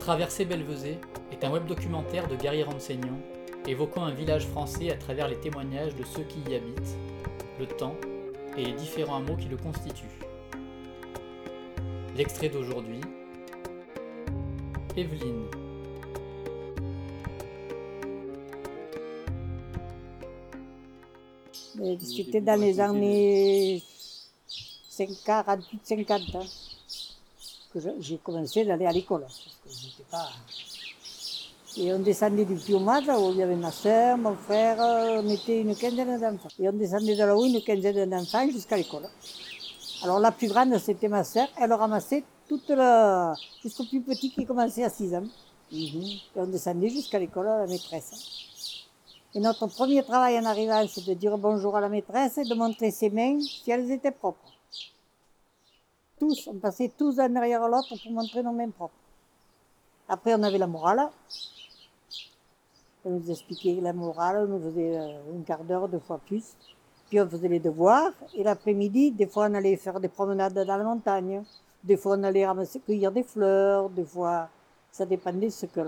Traverser Belvezé est un web documentaire de Gary Renseignant évoquant un village français à travers les témoignages de ceux qui y habitent, le temps et les différents hameaux qui le constituent. L'extrait d'aujourd'hui, Evelyne. C'était dans les années 48-50 hein, que j'ai commencé d'aller à l'école. Pas... Et on descendait du Piomage, où il y avait ma soeur, mon frère, on était une quinzaine d'enfants. Et on descendait de là-haut une quinzaine d'enfants jusqu'à l'école. Alors la plus grande, c'était ma soeur, elle ramassait toute la... jusqu'au plus petit qui commençait à 6 ans. Et on descendait jusqu'à l'école à la maîtresse. Et notre premier travail en arrivant, c'est de dire bonjour à la maîtresse et de montrer ses mains si elles étaient propres. Tous, on passait tous un derrière l'autre pour montrer nos mains propres. Après, on avait la morale. On nous expliquait la morale, on nous faisait euh, un quart d'heure, deux fois plus. Puis on faisait les devoirs. Et l'après-midi, des fois, on allait faire des promenades dans la montagne. Des fois, on allait ramasser, cueillir des fleurs. Des fois, ça dépendait de ce que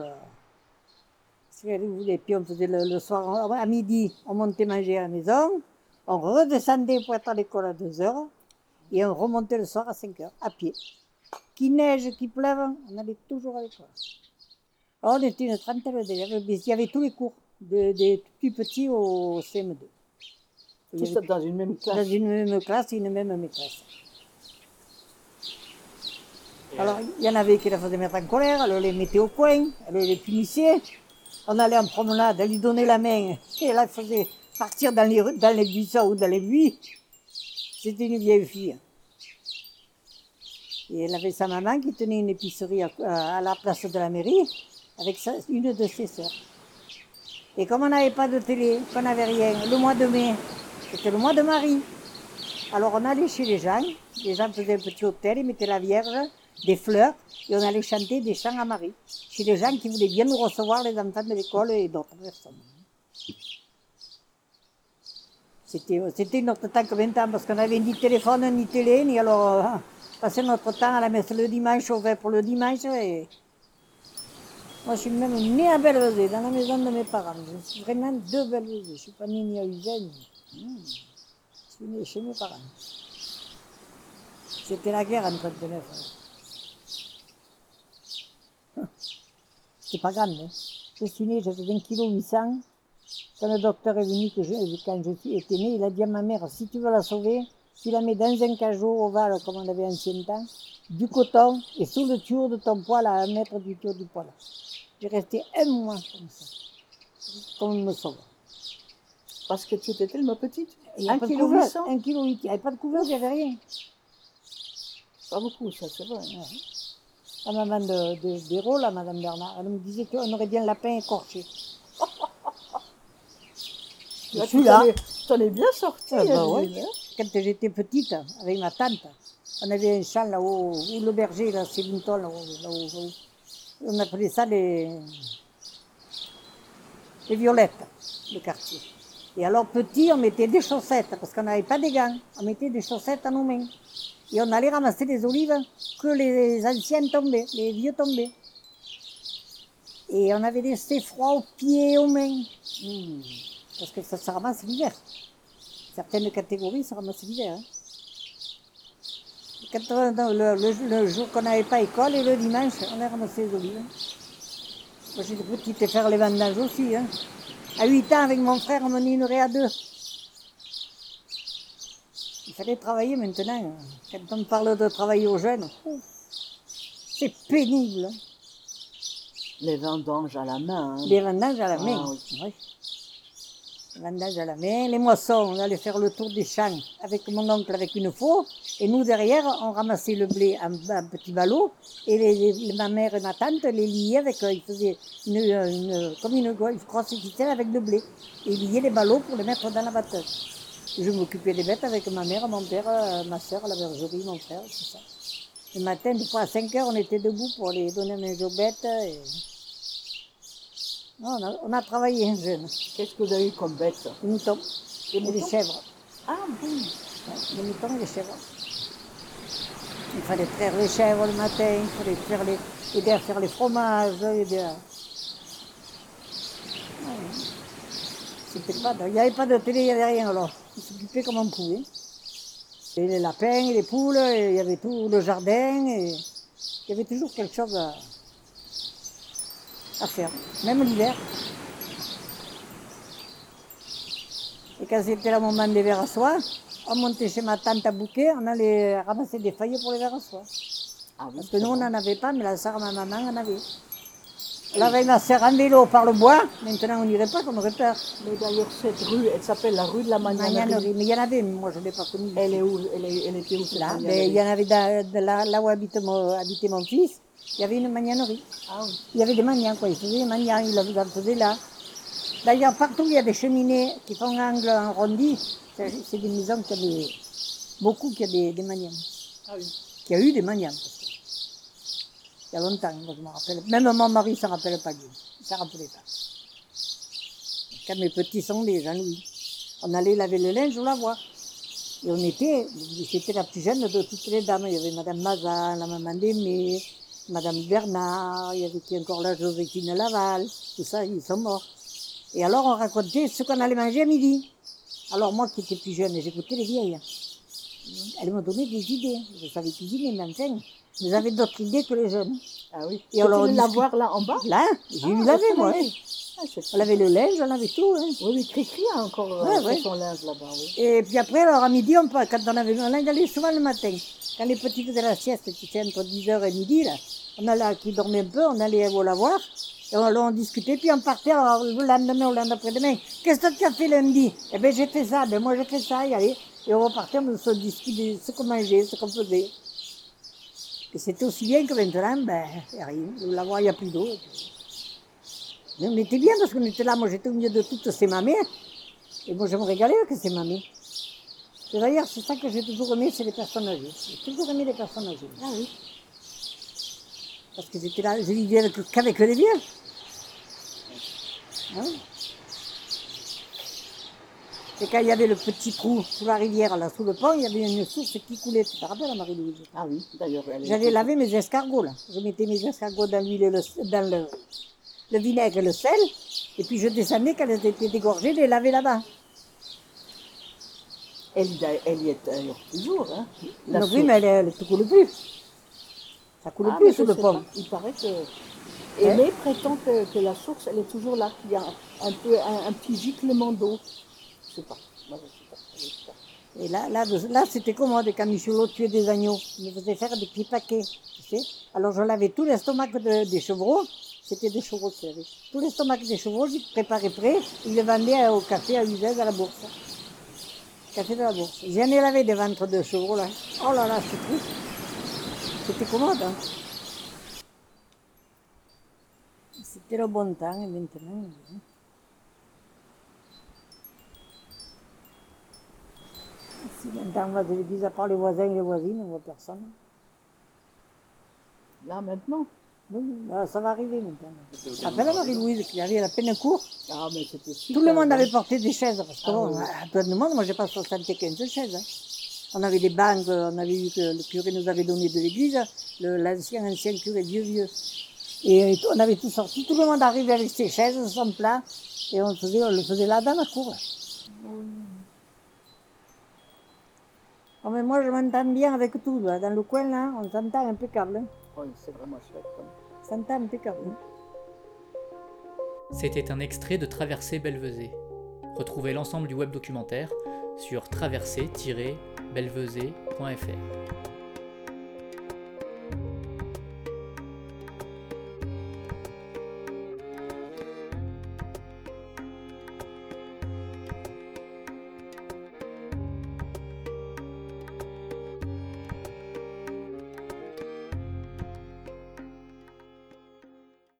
et puis on faisait le, soir, à midi, on montait manger à la maison, on redescendait pour être à l'école à 2 heures, et on remontait le soir à 5 heures, à pied. Qu'il neige, qu'il pleuve, on allait toujours à l'école. On était une trentaine d'élèves, il y avait tous les cours, des plus petits au CM2. Tous dans une même classe Dans une même classe et une même maîtresse. Alors, il y en avait qui la faisaient mettre en colère, elle les mettait au coin, elle les punissait. On allait en promenade, elle lui donnait la main, et elle la faisait partir dans les, dans les buissons ou dans les buis. C'était une vieille fille. Et elle avait sa maman qui tenait une épicerie à, la place de la mairie avec une de ses sœurs. Et comme on n'avait pas de télé, qu'on n'avait rien, le mois de mai, c'était le mois de Marie. Alors on allait chez les gens, les gens faisaient un petit hôtel, ils mettaient la Vierge, des fleurs, et on allait chanter des chants à Marie, chez les gens qui voulaient bien nous recevoir, les enfants de l'école et d'autres personnes. C'était, notre temps que 20 ans, parce qu'on n'avait ni téléphone, ni télé, ni alors euh, passer notre temps à la messe le dimanche, au vin pour le dimanche. Et... Moi, je suis même née à Bellevesée, dans la maison de mes parents. Je suis vraiment de Bellevesée. Je ne suis pas née ni à Usain. Hmm. Je suis née chez mes parents. C'était la guerre en 39. C'est pas grave. Hein. Je suis née, j'avais 20 kg 800. Quand le docteur est venu, que quand je suis, été née, il a dit à ma mère, si tu veux la sauver, tu la mets dans un cajot ovale, comme on avait ancien temps, du coton, et sous le tuyau de ton poil, à un mètre du tuyau du poil. J'ai resté un mois comme ça, comme me sauve. Parce que tu étais tellement petite Un kilo 800 Un kilo 800. Il n'y avait pas de couvercle, il n'y avait rien. Pas beaucoup, ça, c'est vrai la maman de, de, d'Hérault, la madame Bernard, elle me disait qu'on aurait bien le lapin écorché. Je suis là. Tu en es bien sortie. Ah, bah ouais. Quand j'étais petite, avec ma tante, on avait un champ là-haut, où le berger, là, c'est là-haut, là-haut, On appelait ça les, les violettes, le quartier. Et alors, petit, on mettait des chaussettes, parce qu'on n'avait pas des gants. On mettait des chaussettes à nos mains. Et on allait ramasser les olives que les anciennes tombaient, les vieux tombaient. Et on avait laissé froid aux pieds aux mains. Hmm. Parce que ça se ramasse l'hiver. Certaines catégories se ramassent l'hiver. Hein. Le, jour qu'on n'avait pas école et le dimanche, on a ramassé les olives. Moi j'étais petite et faire les vendanges aussi. Hein. À 8 ans, avec mon frère, on menait à deux. Il fallait travailler maintenant. Quand on parle de travailler aux jeunes, c'est pénible. Hein. Les vendanges à la main. Hein. Les vendanges à la main, ah, oui. Vendanges à la main. Les moissons, on allait faire le tour des champs avec mon oncle avec une faux. Et nous, derrière, on ramassait le blé en, un petit ballot. Et ma mère et ma tante les liaient avec, euh, ils faisaient une, une, comme une, une avec le blé. Et ils liaient les ballots pour les mettre dans la batteuse. Je m'occupais des bêtes avec ma mère, mon père, euh, ma soeur, la bergerie, mon frère, tout ça. Le matin, des fois à 5 heures, on était debout pour les donner à manger aux bêtes. on, a, travaillé un jeune. Qu'est-ce que vous avez eu comme bêtes Des moutons. Des et des chèvres. Ah bon Des moutons et des chèvres. Il fallait traire les chèvres le matin, il fallait faire les, aider à faire les fromages, aider à... Il n'y avait pas de télé, il n'y avait rien alors. On s'occupait comme on pouvait. Et les lapins, et les poules, et il y avait tout le jardin, et il y avait toujours quelque chose à, à faire, même l'hiver. Et quand c'était le moment des verres à soie, on montait chez ma tante à Bouquet, on allait ramasser des feuilles pour les verres à soie. Ah oui, Parce que nous, on n'en avait pas, mais la sœur ma maman en avait. Elle avait ma sœur en vélo par le bois, maintenant on n'irait pas, qu'on aurait peur. Mais d'ailleurs, cette rue, elle s'appelle la rue de la Magnanerie. Mais il y en avait, moi je ne l'ai pas connue. Elle est où? Elle, est, elle était où cette Là, mais il y en avait de là, là où habite mon, habitait mon fils, il y avait une magnanerie. Ah oui. Il y avait des maniens, quoi. Ils faisaient des maniens, ils en faisaient là. D'ailleurs, partout, il y a des cheminées qui font angle arrondi. C'est c'est des maisons qui ont des... beaucoup qui ont des, des maniens. Ah oui. Qui a eu des que Il y a longtemps, moi, je me rappelle. Même mon mari ne s'en rappelle pas, lui. Il ne s'en rappelait pas. Quand mes petits sont nés, Jean-Louis, on allait laver le linge au lavoir. Et on était, c'était la plus jeune de toutes les dames. Il y avait Madame Mazan, la maman d'Aimé, Madame Bernard, il y avait encore là, Joséphine Laval, tout ça, ils sont morts. Et alors on racontait ce qu'on allait manger à midi. Alors moi qui étais plus jeune, j'écoutais les vieilles. Elles m'ont donné des idées. Je savais cuisiner, mais enfin, j'avais d'autres idées que les jeunes. Ah oui. Et alors, on discute- l'avoir là en bas? Là, j'ai Ah, eu lavé, c'est moi. Ah, On lavait le linge, on lavait tout. hein. Oui, oui, Cricri a encore euh, Ouais, ouais. son linge là-bas, oui. Et puis après, alors à midi, on, part- quand on avait on allait souvent le matin. Quand les petits faisaient la sieste, c'était entre 10h et midi, là, on allait, qui dormaient un peu, on allait au lavoir, et on, on discutait, puis on partait alors, le lendemain ou l'après-demain. Qu'est-ce que tu as fait lundi? Eh bien, j'ai fait ça, ben moi j'ai fait ça, et allez. Et on repartait, on se discutait ce qu'on mangeait, ce qu'on faisait. Et c'était aussi bien que maintenant, ben, rien. Le lavoir, il n'y a plus d'eau. Mais on était bien parce qu'on était là, moi j'étais au milieu de toutes ces mamées. Et moi je me régalais avec ces mamées. Et d'ailleurs, c'est ça que j'ai toujours aimé, c'est les personnes âgées. J'ai toujours aimé les personnes âgées. Ah oui. Parce que j'étais là, je vivais avec- qu'avec les vieux. Oui. Et quand il y avait le petit trou sous la rivière, là, sous le pont, il y avait une source qui coulait. Tu te rappelles, Marie-Louise? Ah oui, d'ailleurs, J'allais laver mes escargots, là. Je mettais mes escargots dans l'huile dans le, le vinaigre et le sel. Et puis je descendais quand elles étaient dégorgées, les lavais là-bas. Elle, y a- elle y est toujours, hein. La Non, oui, mais elle, elle ne coule plus. Ça coule Ah, plus sous le pas. Il paraît que. Aimé prétend que, que la source, elle est toujours là, qu'il y a un, peu, un, un petit giclement d'eau. Je sais pas. Moi, je sais pas. Je sais pas. Et là, là, là c'était commode quand Michelot tuait des agneaux? Il me faisait faire des petits paquets. Tu sais Alors je lavais tout l'estomac de- des chevreaux. C'était des chevreaux qu'il y avait. Tout l'estomac des chevreaux, j'ai préparé prêt. Il le vendait au café à Uzès à la bourse. Café de la bourse. J'en ai lavé des ventres de chevreaux là. Oh là là, c'est triste. C'était commode. hein. C'était le bon temps et maintenant. hein. Si maintenant on va de l'église, à part les voisins et les voisines, on voit personne. Là, maintenant. Voilà, ça va arriver maintenant. Appelle à Marie-Louise qui arrive à la peine court. Ah, mais. Tout le monde avait porté des chaises. Parce que Ah bon, oui. à plein de monde, moi j'ai pas 75 chaises. hein. On avait des banques, on avait eu que le curé nous avait donné de l'église, l'ancien ancien curé vieux vieux. Et on avait tout sorti, tout le monde arrivait avec ses chaises, son plat, et on, faisait, on le faisait là dans la cour. Oh, mais moi je m'entends bien avec tout, là. dans le coin là, on s'entend impeccable. hein. Oui, c'est vraiment chouette. hein. On s'entend impeccable. hein. C'était un extrait de Traversée Belvezé. Retrouvez l'ensemble du web documentaire sur traversée-belvezé.fr.